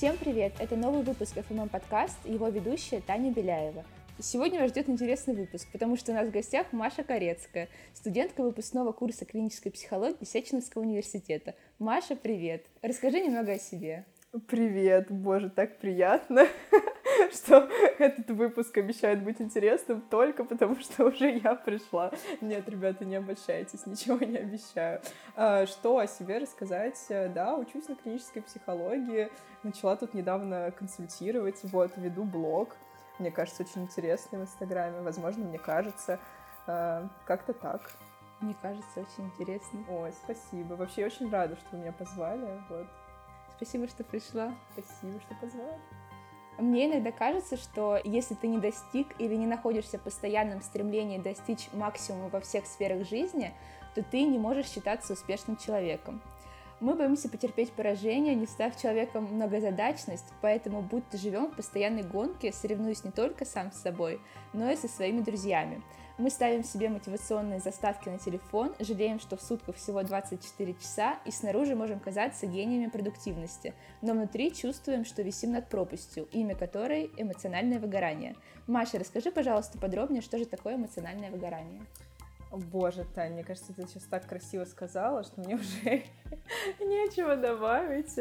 Всем привет! Это новый выпуск FMM подкаст его ведущая Таня Беляева. Сегодня вас ждет интересный выпуск, потому что у нас в гостях Маша Корецкая, студентка выпускного курса клинической психологии Сеченовского университета. Маша, привет! Расскажи немного о себе. Привет, боже, так приятно, что этот выпуск обещает быть интересным только потому, что уже я пришла. Нет, ребята, не обольщайтесь, ничего не обещаю. А, что о себе рассказать? Да, учусь на клинической психологии, начала тут недавно консультировать, вот, веду блог, мне кажется, очень интересный в Инстаграме, возможно, мне кажется, а, как-то так. Мне кажется, очень интересно. Ой, спасибо. Вообще, очень рада, что вы меня позвали, вот. Спасибо, что пришла. Спасибо, что позвала. Мне иногда кажется, что если ты не достиг или не находишься в постоянном стремлении достичь максимума во всех сферах жизни, то ты не можешь считаться успешным человеком. Мы боимся потерпеть поражение, не став человеком многозадачность, поэтому будто живем в постоянной гонке, соревнуясь не только сам с собой, но и со своими друзьями. Мы ставим себе мотивационные заставки на телефон, жалеем, что в сутках всего 24 часа, и снаружи можем казаться гениями продуктивности, но внутри чувствуем, что висим над пропастью, имя которой – эмоциональное выгорание. Маша, расскажи, пожалуйста, подробнее, что же такое эмоциональное выгорание. Боже, Таня, мне кажется, ты сейчас так красиво сказала, что мне уже нечего добавить.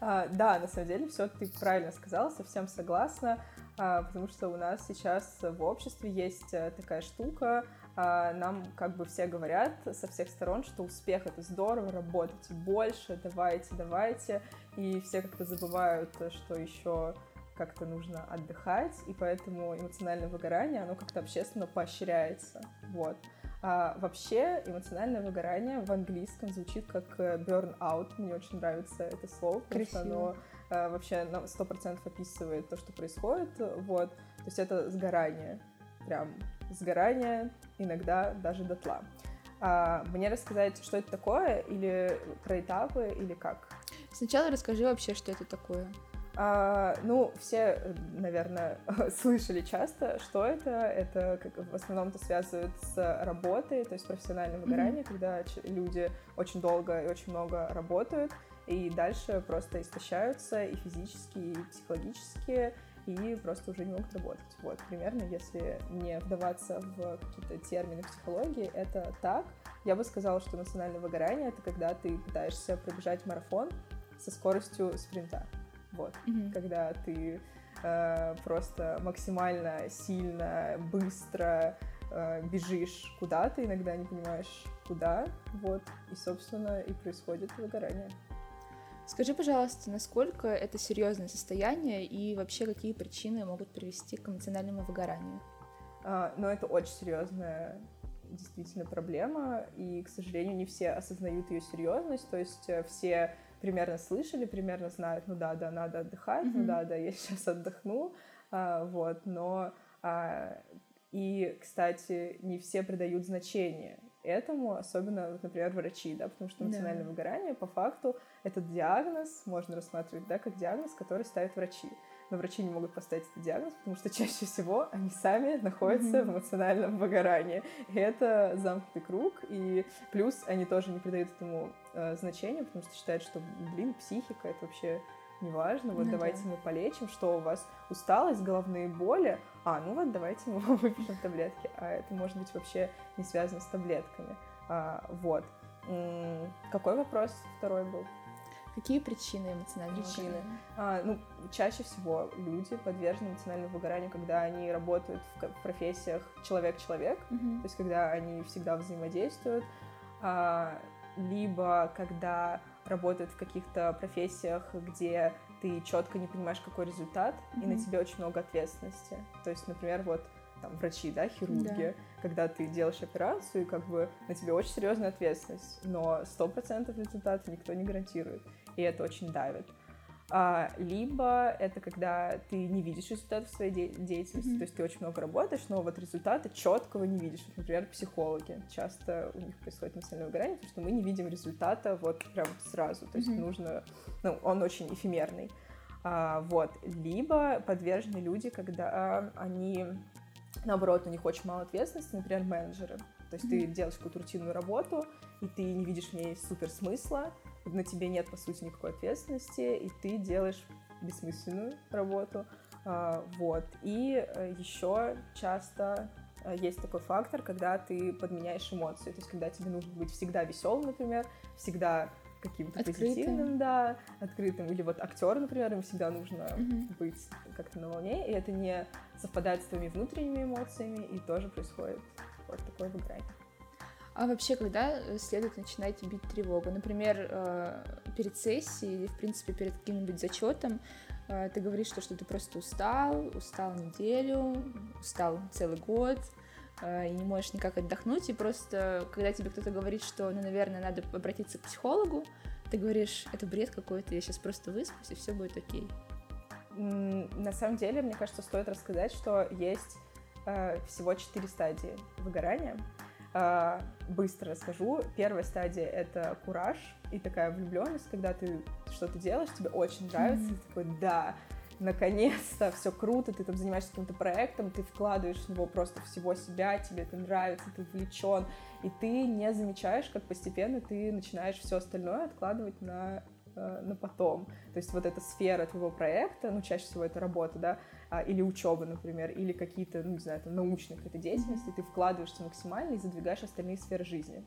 А, да, на самом деле, все ты правильно сказала, совсем согласна. А, потому что у нас сейчас в обществе есть э, такая штука, а, нам как бы все говорят со всех сторон, что успех это здорово, работайте больше, давайте, давайте, и все как-то забывают, что еще как-то нужно отдыхать, и поэтому эмоциональное выгорание, оно как-то общественно поощряется, вот. А вообще эмоциональное выгорание в английском звучит как э, burn-out, мне очень нравится это слово, потому что оно вообще на 100% описывает то, что происходит, вот, то есть это сгорание, прям сгорание, иногда даже дотла. А мне рассказать, что это такое, или про этапы, или как? Сначала расскажи вообще, что это такое. А, ну, все, наверное, слышали часто, что это. Это как, в основном это связывают с работой, то есть профессиональное выгорание, mm-hmm. когда люди очень долго и очень много работают, и дальше просто истощаются и физически, и психологически, и просто уже не могут работать. Вот, примерно, если не вдаваться в какие-то термины психологии, это так. Я бы сказала, что эмоциональное выгорание — это когда ты пытаешься пробежать марафон со скоростью спринта. Вот, mm-hmm. когда ты э, просто максимально сильно, быстро э, бежишь куда-то, иногда не понимаешь, куда, вот, и, собственно, и происходит выгорание. Скажи, пожалуйста, насколько это серьезное состояние и вообще какие причины могут привести к эмоциональному выгоранию? А, ну, это очень серьезная действительно проблема, и, к сожалению, не все осознают ее серьезность, то есть э, все примерно слышали, примерно знают, ну да, да, надо отдыхать, mm-hmm. ну да, да, я сейчас отдохну, а, вот, но а, и, кстати, не все придают значение этому, особенно, например, врачи, да, потому что эмоциональное да. выгорание по факту этот диагноз можно рассматривать, да, как диагноз, который ставят врачи. Но врачи не могут поставить этот диагноз, потому что чаще всего они сами находятся mm-hmm. в эмоциональном выгорании. И это замкнутый круг, и плюс они тоже не придают этому э, значения, потому что считают, что, блин, психика — это вообще неважно, вот ну, давайте да. мы полечим, что у вас усталость, головные боли, а, ну вот давайте мы выпишем таблетки, а это может быть вообще не связано с таблетками, а, вот. М-м, какой вопрос второй был? Какие причины эмоционального причины? выгорания? А, ну, чаще всего люди подвержены эмоциональному выгоранию, когда они работают в профессиях человек-человек, mm-hmm. то есть когда они всегда взаимодействуют, а, либо когда работают в каких-то профессиях, где ты четко не понимаешь, какой результат, mm-hmm. и на тебе очень много ответственности. То есть, например, вот там врачи, да, хирурги, да. когда ты делаешь операцию, и как бы на тебе очень серьезная ответственность, но сто процентов результата никто не гарантирует, и это очень давит либо это когда ты не видишь результатов своей де- деятельности, mm-hmm. то есть ты очень много работаешь, но вот результата четкого не видишь. Вот, например, психологи часто у них происходит эмоциональное выгорание, потому что мы не видим результата вот прям сразу, то есть mm-hmm. нужно, ну, он очень эфемерный. А, вот, либо подвержены люди, когда они наоборот, у них очень мало ответственности, например, менеджеры. То есть mm-hmm. ты делаешь какую-то рутинную работу, и ты не видишь в ней супер смысла, на тебе нет, по сути, никакой ответственности, и ты делаешь бессмысленную работу. А, вот. И э, еще часто э, есть такой фактор, когда ты подменяешь эмоции. То есть, когда тебе нужно быть всегда веселым, например, всегда каким-то позитивным, да, открытым. Или вот актер, например, им всегда нужно mm-hmm. быть как-то на волне, и это не совпадает с твоими внутренними эмоциями, и тоже происходит вот такое выгорание. А вообще, когда э, следует начинать бить тревогу? Например, э, перед сессией или, в принципе, перед каким-нибудь зачетом э, ты говоришь, что, что ты просто устал, устал неделю, устал целый год, и не можешь никак отдохнуть, и просто, когда тебе кто-то говорит, что, ну, наверное, надо обратиться к психологу, ты говоришь, это бред какой-то, я сейчас просто выспусь, и все будет окей. На самом деле, мне кажется, стоит рассказать, что есть всего четыре стадии выгорания. А, быстро расскажу. Первая стадия — это кураж и такая влюбленность, когда ты что-то делаешь, тебе очень нравится, mm-hmm. ты такой, да, наконец-то, все круто, ты там занимаешься каким-то проектом, ты вкладываешь в него просто всего себя, тебе это нравится, ты увлечен, и ты не замечаешь, как постепенно ты начинаешь все остальное откладывать на Э, на потом. То есть вот эта сфера твоего проекта, ну, чаще всего это работа, да, или учеба, например, или какие-то, ну, не знаю, там, научные какие-то деятельности, ты вкладываешься максимально и задвигаешь остальные сферы жизни.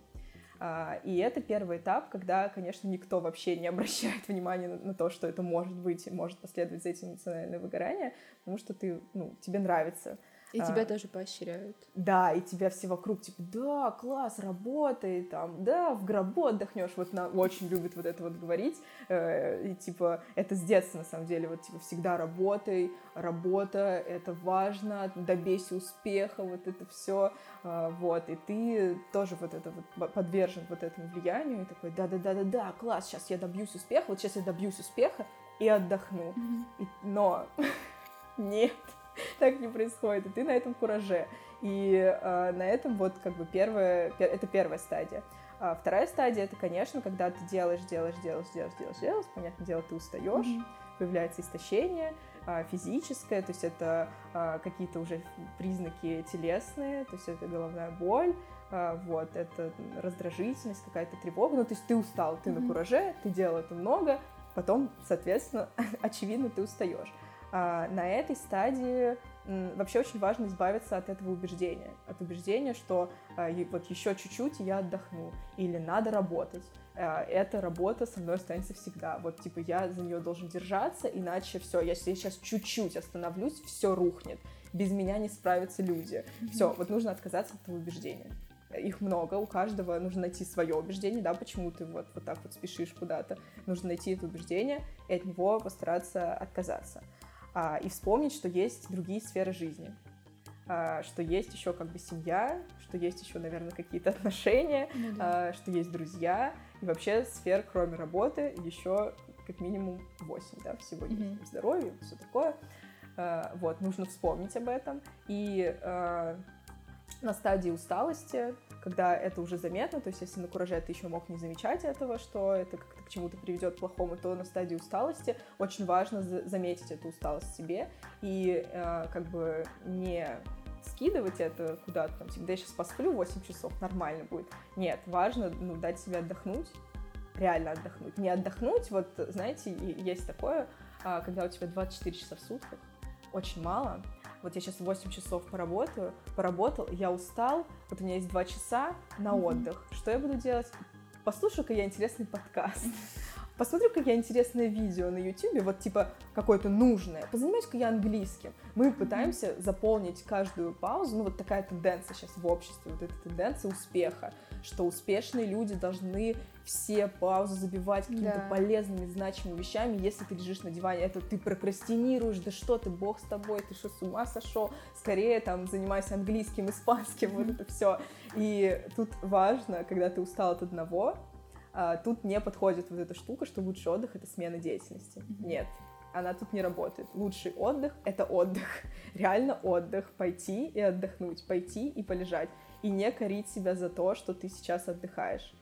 А, и это первый этап, когда, конечно, никто вообще не обращает внимания на, то, что это может быть может последовать за этим эмоциональное выгорание, потому что ты, ну, тебе нравится. И а, тебя тоже поощряют. Да, и тебя все вокруг, типа, да, класс, работай, там, да, в гробу отдохнешь. Вот на, очень любят вот это вот говорить. Э, и, типа, это с детства, на самом деле, вот, типа, всегда работай, работа, это важно, добейся успеха, вот это все. Э, вот, и ты тоже вот это вот подвержен вот этому влиянию, и такой, да-да-да-да-да, класс, сейчас я добьюсь успеха, вот сейчас я добьюсь успеха и отдохну. Mm-hmm. И, но нет, так не происходит, и ты на этом кураже. И э, на этом вот как бы первая, пер, это первая стадия. А вторая стадия это, конечно, когда ты делаешь, делаешь, делаешь, делаешь, делаешь, делаешь, понятное дело, ты устаешь, mm-hmm. появляется истощение а, физическое, то есть это а, какие-то уже признаки телесные, то есть это головная боль, вот, это раздражительность, какая-то тревога, ну, то есть ты устал, ты mm-hmm. на кураже, ты делал это много, потом, соответственно, очевидно, ты устаешь. А, на этой стадии вообще очень важно избавиться от этого убеждения, от убеждения, что а, вот еще чуть-чуть и я отдохну, или надо работать. А, эта работа со мной останется всегда. Вот типа я за нее должен держаться, иначе все, если я сейчас чуть-чуть остановлюсь, все рухнет. Без меня не справятся люди. Все, вот нужно отказаться от этого убеждения их много, у каждого нужно найти свое убеждение, да, почему ты вот, вот так вот спешишь куда-то. Нужно найти это убеждение и от него постараться отказаться и вспомнить, что есть другие сферы жизни, а, что есть еще как бы семья, что есть еще, наверное, какие-то отношения, ну, да. а, что есть друзья, и вообще сфер, кроме работы, еще как минимум 8, да, всего есть mm-hmm. здоровье, все такое. А, вот, нужно вспомнить об этом. И а, на стадии усталости когда это уже заметно, то есть если на кураже ты еще мог не замечать этого, что это как-то к чему-то приведет плохому, то на стадии усталости очень важно заметить эту усталость себе и э, как бы не скидывать это куда-то, там, типа, да я сейчас посплю 8 часов, нормально будет. Нет, важно ну, дать себе отдохнуть, реально отдохнуть. Не отдохнуть, вот, знаете, есть такое, а, когда у тебя 24 часа в сутках, очень мало, вот я сейчас 8 часов поработаю, поработал, я устал, вот у меня есть 2 часа на отдых. Что я буду делать? Послушаю-ка я интересный подкаст. Посмотрю-ка я интересное видео на YouTube, вот типа какое-то нужное. Позанимаюсь-ка я английским. Мы пытаемся заполнить каждую паузу, ну вот такая тенденция сейчас в обществе, вот эта тенденция успеха, что успешные люди должны все паузы забивать какими-то да. полезными, значимыми вещами. Если ты лежишь на диване, это ты прокрастинируешь, да что ты, бог с тобой, ты что, с ума сошел? Скорее там занимайся английским, испанским, вот это все. И тут важно, когда ты устал от одного, а, тут не подходит вот эта штука, что лучший отдых — это смена деятельности. Mm-hmm. Нет, она тут не работает. Лучший отдых — это отдых. Реально отдых. Пойти и отдохнуть, пойти и полежать. И не корить себя за то, что ты сейчас отдыхаешь.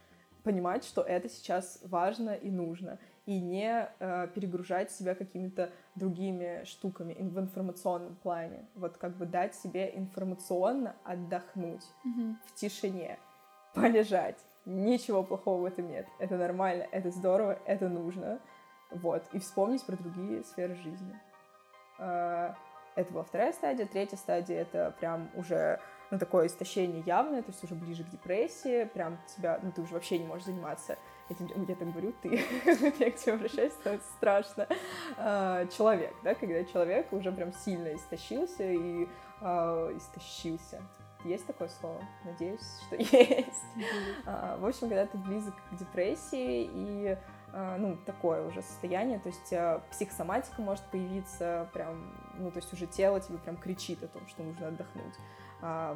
Понимать, что это сейчас важно и нужно. И не э, перегружать себя какими-то другими штуками в информационном плане. Вот как бы дать себе информационно отдохнуть mm-hmm. в тишине, полежать Ничего плохого в этом нет. Это нормально, это здорово, это нужно. Вот, и вспомнить про другие сферы жизни. А, это была вторая стадия. Третья стадия — это прям уже ну, такое истощение явное, то есть уже ближе к депрессии, прям тебя, ну, ты уже вообще не можешь заниматься этим, я так говорю, ты, я к тебе обращаюсь, становится страшно. А, человек, да, когда человек уже прям сильно истощился и а, истощился. Есть такое слово? Надеюсь, что есть. А, в общем, когда ты близок к депрессии и а, ну, такое уже состояние, то есть а, психосоматика может появиться прям, ну, то есть уже тело тебе прям кричит о том, что нужно отдохнуть,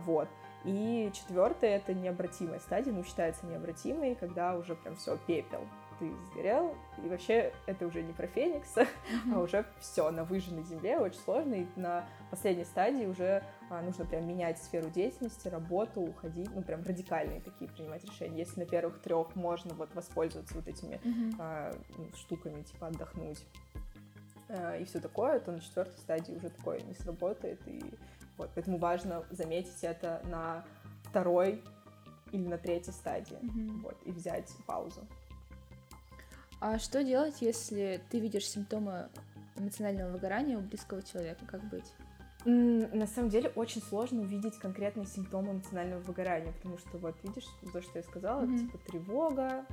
вот. И четвертое это необратимая стадия, ну, считается необратимой, когда уже прям все пепел, ты сгорел, и вообще это уже не про Феникса, mm-hmm. а уже все на выжженной земле, очень сложно, и на последней стадии уже а, нужно прям менять сферу деятельности, работу, уходить, ну прям радикальные такие принимать решения. Если на первых трех можно вот воспользоваться вот этими mm-hmm. а, ну, штуками, типа отдохнуть а, и все такое, то на четвертой стадии уже такое не сработает, и вот, поэтому важно заметить это на второй или на третьей стадии, mm-hmm. вот, и взять паузу. А что делать, если ты видишь симптомы эмоционального выгорания у близкого человека? Как быть? На самом деле очень сложно увидеть конкретные симптомы эмоционального выгорания, потому что вот видишь то, что я сказала, mm-hmm. типа тревога,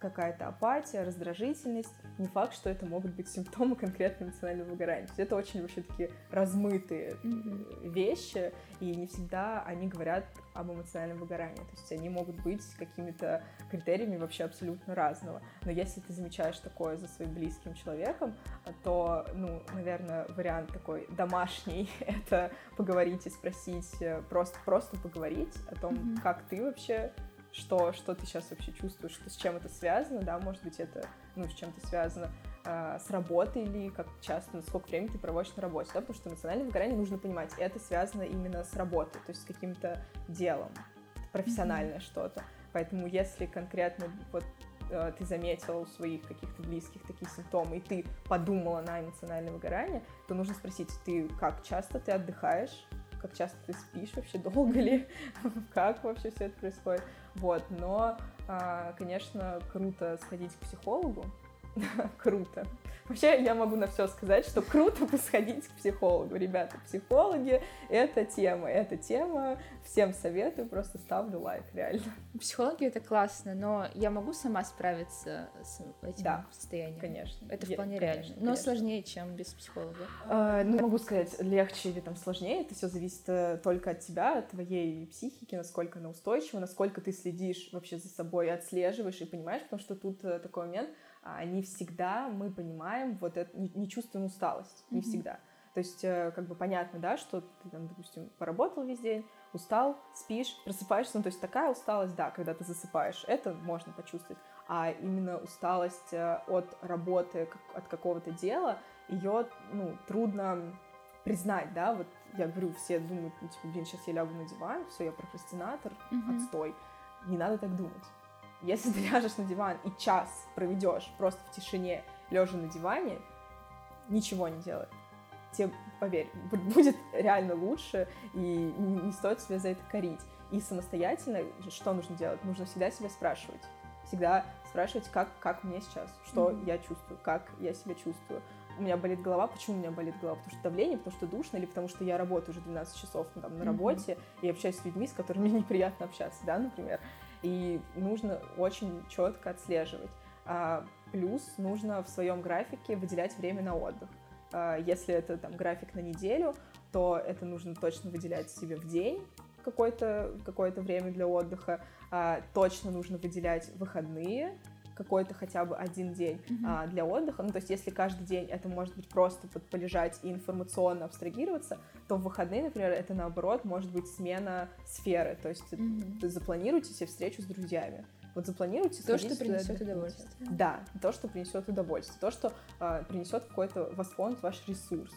какая-то апатия, раздражительность. Не факт, что это могут быть симптомы конкретно эмоционального выгорания. То есть это очень вообще такие размытые mm-hmm. вещи, и не всегда они говорят об эмоциональном выгорании. То есть они могут быть какими-то критериями вообще абсолютно разного. Но если ты замечаешь такое за своим близким человеком, то, ну, наверное, вариант такой домашний — это поговорить и спросить, э, просто, просто поговорить о том, mm-hmm. как ты вообще что, что ты сейчас вообще чувствуешь, что, с чем это связано, да, может быть, это, ну, с чем-то связано, э, с работой или как часто, на сколько времени ты проводишь на работе, да, потому что эмоциональное выгорание нужно понимать, это связано именно с работой, то есть с каким-то делом, профессиональное mm-hmm. что-то. Поэтому если конкретно вот э, ты заметила у своих каких-то близких такие симптомы, и ты подумала на эмоциональное выгорание, то нужно спросить, ты как часто ты отдыхаешь, как часто ты спишь вообще, долго ли, как вообще все это происходит. Вот, но, а, конечно, круто сходить к психологу, круто. Вообще, я могу на все сказать, что круто посходить к психологу. Ребята, психологи — это тема, это тема. Всем советую, просто ставлю лайк, реально. Психологи — это классно, но я могу сама справиться с этим да, состоянием? конечно. Это вполне я, реально, конечно, но конечно. сложнее, чем без психолога. А, ну, могу сказать, легче или там сложнее, это все зависит э, только от тебя, от твоей психики, насколько она устойчива, насколько ты следишь вообще за собой, отслеживаешь и понимаешь, потому что тут э, такой момент — не всегда мы понимаем вот это, не, чувствуем усталость, не mm-hmm. всегда. То есть, э, как бы понятно, да, что ты там, допустим, поработал весь день, устал, спишь, просыпаешься, ну, то есть такая усталость, да, когда ты засыпаешь, это можно почувствовать, а именно усталость э, от работы, от какого-то дела, ее, ну, трудно признать, да, вот я говорю, все думают, ну, типа, блин, сейчас я лягу на диван, все, я прокрастинатор, mm-hmm. отстой. Не надо так думать. Если ты ляжешь на диван и час проведешь просто в тишине, лежа на диване, ничего не делай, тебе, поверь, будет реально лучше, и не стоит себя за это корить. И самостоятельно что нужно делать? Нужно всегда себя спрашивать. Всегда спрашивать, как, как мне сейчас, что mm-hmm. я чувствую, как я себя чувствую. У меня болит голова, почему у меня болит голова? Потому что давление, потому что душно, или потому что я работаю уже 12 часов ну, там, на работе mm-hmm. и общаюсь с людьми, с которыми мне неприятно общаться, да, например и нужно очень четко отслеживать. А, плюс нужно в своем графике выделять время на отдых. А, если это там график на неделю, то это нужно точно выделять себе в день какое-то какое время для отдыха. А, точно нужно выделять выходные, какой-то хотя бы один день mm-hmm. а, для отдыха. Ну, то есть, если каждый день это может быть просто под полежать и информационно абстрагироваться, то в выходные, например, это наоборот может быть смена сферы. То есть, mm-hmm. запланируйте себе встречу с друзьями. Вот запланируйте то, что принесет удовольствие. Да, то, что принесет удовольствие, то, что э, принесет какой-то восполнит ваш ресурс.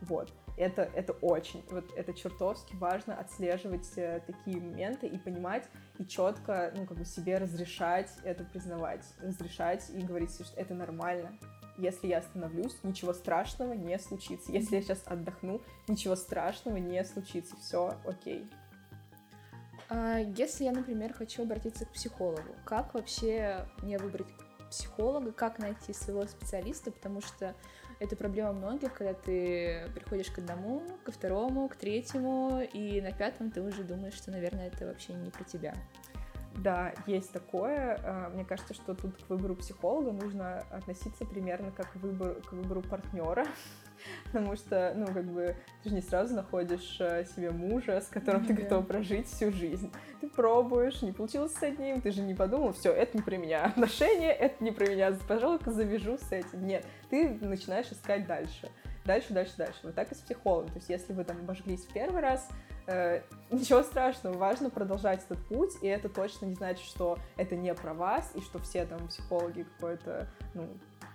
Вот это, это очень, вот это чертовски важно отслеживать э, такие моменты и понимать, и четко, ну, как бы себе разрешать это признавать, разрешать и говорить, что это нормально. Если я остановлюсь, ничего страшного не случится. Если я сейчас отдохну, ничего страшного не случится. Все окей. А если я, например, хочу обратиться к психологу, как вообще мне выбрать психолога, как найти своего специалиста, потому что это проблема многих, когда ты приходишь к одному, ко второму, к третьему, и на пятом ты уже думаешь, что, наверное, это вообще не про тебя. Да, есть такое. А, мне кажется, что тут к выбору психолога нужно относиться примерно как к выбору, к выбору партнера. Потому что, ну, как бы, ты же не сразу находишь э, себе мужа, с которым ты готов прожить всю жизнь. Ты пробуешь, не получилось с одним, ты же не подумал, все, это не про меня. Отношения, это не про меня. Пожалуй, завяжу с этим. Нет, ты начинаешь искать дальше. Дальше, дальше, дальше. Вот так и с психологом. То есть, если вы там обожглись в первый раз, э, ничего страшного, важно продолжать этот путь, и это точно не значит, что это не про вас, и что все там психологи какой-то, ну,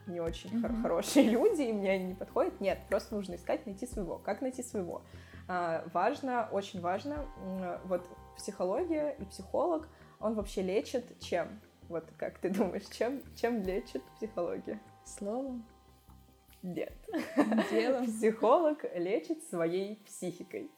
не очень mm-hmm. хорошие люди, и мне они не подходят. Нет, просто нужно искать, найти своего. Как найти своего? А, важно, очень важно, вот психология и психолог, он вообще лечит чем? Вот как ты думаешь, чем, чем лечит психология? Словом? Нет. Делом. Психолог лечит своей психикой.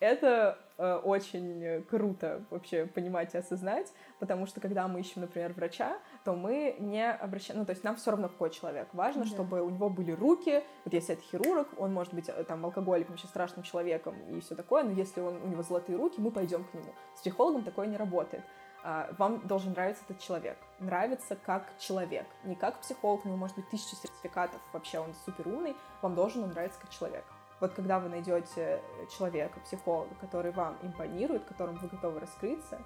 Это э, очень круто вообще понимать и осознать, потому что когда мы ищем, например, врача, то мы не обращаем, ну, то есть нам все равно какой человек. Важно, да. чтобы у него были руки, вот если это хирург, он может быть э, там алкоголиком, вообще страшным человеком и все такое, но если он, у него золотые руки, мы пойдем к нему. С психологом такое не работает. А, вам должен нравиться этот человек. Нравится как человек. Не как психолог, у него может быть тысячи сертификатов, вообще он супер умный, вам должен он нравиться как человек. Вот когда вы найдете человека, психолога, который вам импонирует, которым вы готовы раскрыться,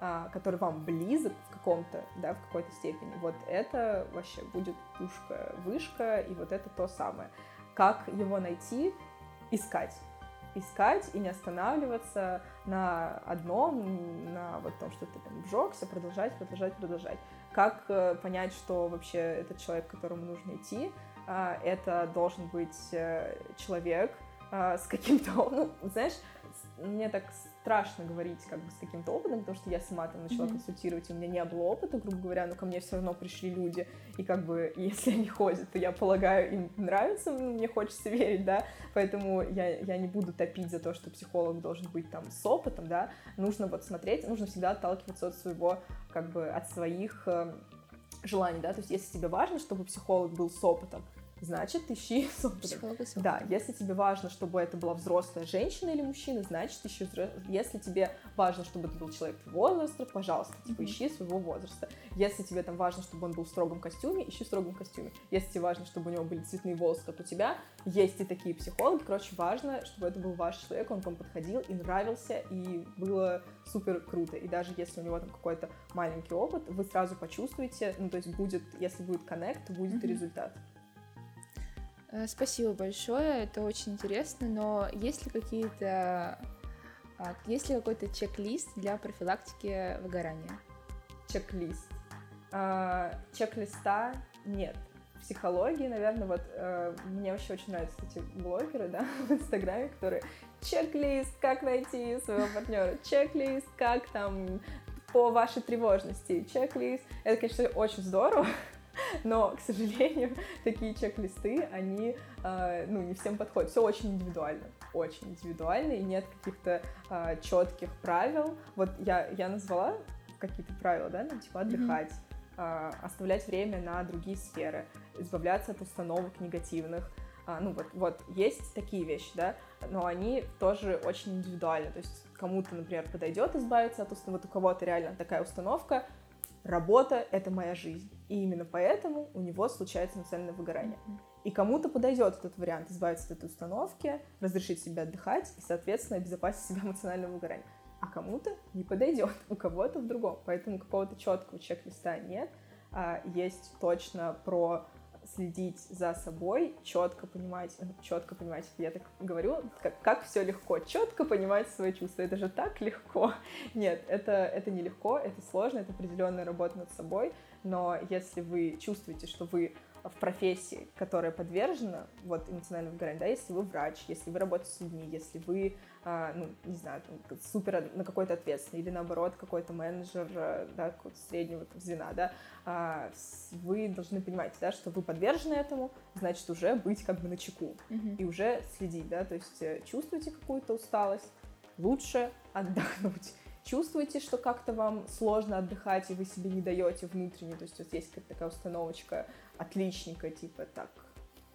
а, который вам близок в каком-то, да, в какой-то степени, вот это вообще будет пушка, вышка, и вот это то самое. Как его найти? Искать. Искать и не останавливаться на одном, на вот том, что ты там вжегся, продолжать, продолжать, продолжать. Как э, понять, что вообще этот человек, к которому нужно идти, а, это должен быть э, человек а, с каким-то, ну, знаешь, мне так страшно говорить как бы с каким-то опытом, потому что я сама там начала mm-hmm. консультировать, и у меня не было опыта, грубо говоря, но ко мне все равно пришли люди, и как бы если они ходят, то я полагаю, им нравится, ну, мне хочется верить, да, поэтому я, я не буду топить за то, что психолог должен быть там с опытом, да, нужно вот смотреть, нужно всегда отталкиваться от своего, как бы, от своих э, желаний, да, то есть если тебе важно, чтобы психолог был с опытом, значит, ищи Психолога Да, если тебе важно, чтобы это была взрослая женщина или мужчина, значит, ищи Если тебе важно, чтобы это был человек возраста, пожалуйста, типа, mm-hmm. ищи своего возраста. Если тебе там важно, чтобы он был в строгом костюме, ищи в строгом костюме. Если тебе важно, чтобы у него были цветные волосы, как у тебя, есть и такие психологи. Короче, важно, чтобы это был ваш человек, он к вам подходил и нравился, и было супер круто. И даже если у него там какой-то маленький опыт, вы сразу почувствуете, ну, то есть будет, если будет коннект, будет mm-hmm. результат. Э, спасибо большое, это очень интересно, но есть ли какие-то, а, есть ли какой-то чек-лист для профилактики выгорания? Чек-лист. А, чек-листа нет. В психологии, наверное, вот э, мне вообще очень нравятся эти блогеры, да, в Инстаграме, которые чек-лист, как найти своего партнера, чек-лист, как там по вашей тревожности, чек-лист. Это, конечно, очень здорово, но, к сожалению, такие чек-листы, они, э, ну, не всем подходят. Все очень индивидуально, очень индивидуально, и нет каких-то э, четких правил. Вот я, я назвала какие-то правила, да, ну, типа отдыхать, mm-hmm. оставлять время на другие сферы, избавляться от установок негативных, а, ну вот, вот есть такие вещи, да, но они тоже очень индивидуальны, то есть кому-то, например, подойдет избавиться от установок, вот у кого-то реально такая установка, работа — это моя жизнь. И именно поэтому у него случается эмоциональное выгорание. И кому-то подойдет этот вариант избавиться от этой установки, разрешить себе отдыхать и, соответственно, обезопасить себя эмоционального выгорания. А кому-то не подойдет, у кого-то в другом. Поэтому какого-то четкого чек-листа нет. А есть точно про следить за собой, четко понимать, ну, четко понимать, я так говорю, как, как все легко, четко понимать свои чувства. Это же так легко. Нет, это, это не легко, это сложно, это определенная работа над собой, но если вы чувствуете, что вы в профессии, которая подвержена вот эмоциональному выгоранию, да, если вы врач, если вы работаете с людьми, если вы, а, ну, не знаю, там, супер на какой-то ответственный, или наоборот, какой-то менеджер, э, да, среднего там, звена, да, а, вы должны понимать, да, что вы подвержены этому, значит, уже быть как бы на чеку mm-hmm. и уже следить, да, то есть э, чувствуете какую-то усталость, лучше отдохнуть чувствуете, что как-то вам сложно отдыхать, и вы себе не даете внутренне, то есть вот есть какая-то такая установочка отличника, типа так,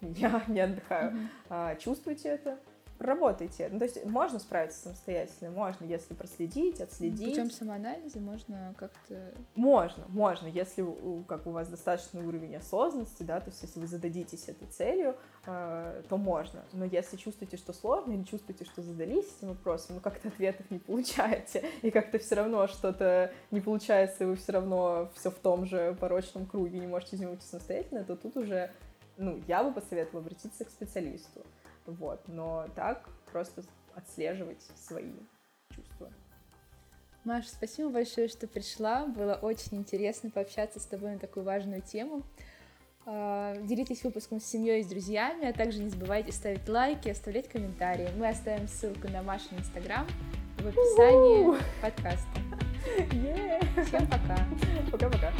я не отдыхаю. Mm-hmm. А, чувствуете это? Работайте. Ну, то есть можно справиться самостоятельно, можно, если проследить, отследить. Путем самоанализа можно как-то... Можно, можно, если у, как у вас достаточный уровень осознанности, да, то есть если вы зададитесь этой целью, э, то можно. Но если чувствуете, что сложно, или чувствуете, что задались этим вопросом, ну как-то ответов не получаете, и как-то все равно что-то не получается, и вы все равно все в том же порочном круге, не можете из него выйти самостоятельно, то тут уже, ну, я бы посоветовала обратиться к специалисту. Вот, но так просто отслеживать свои чувства. Маша, спасибо большое, что пришла. Было очень интересно пообщаться с тобой на такую важную тему. А, делитесь выпуском с семьей и с друзьями, а также не забывайте ставить лайки, оставлять комментарии. Мы оставим ссылку на Машин Инстаграм в описании подкаста. Yeah. Всем пока. Пока-пока.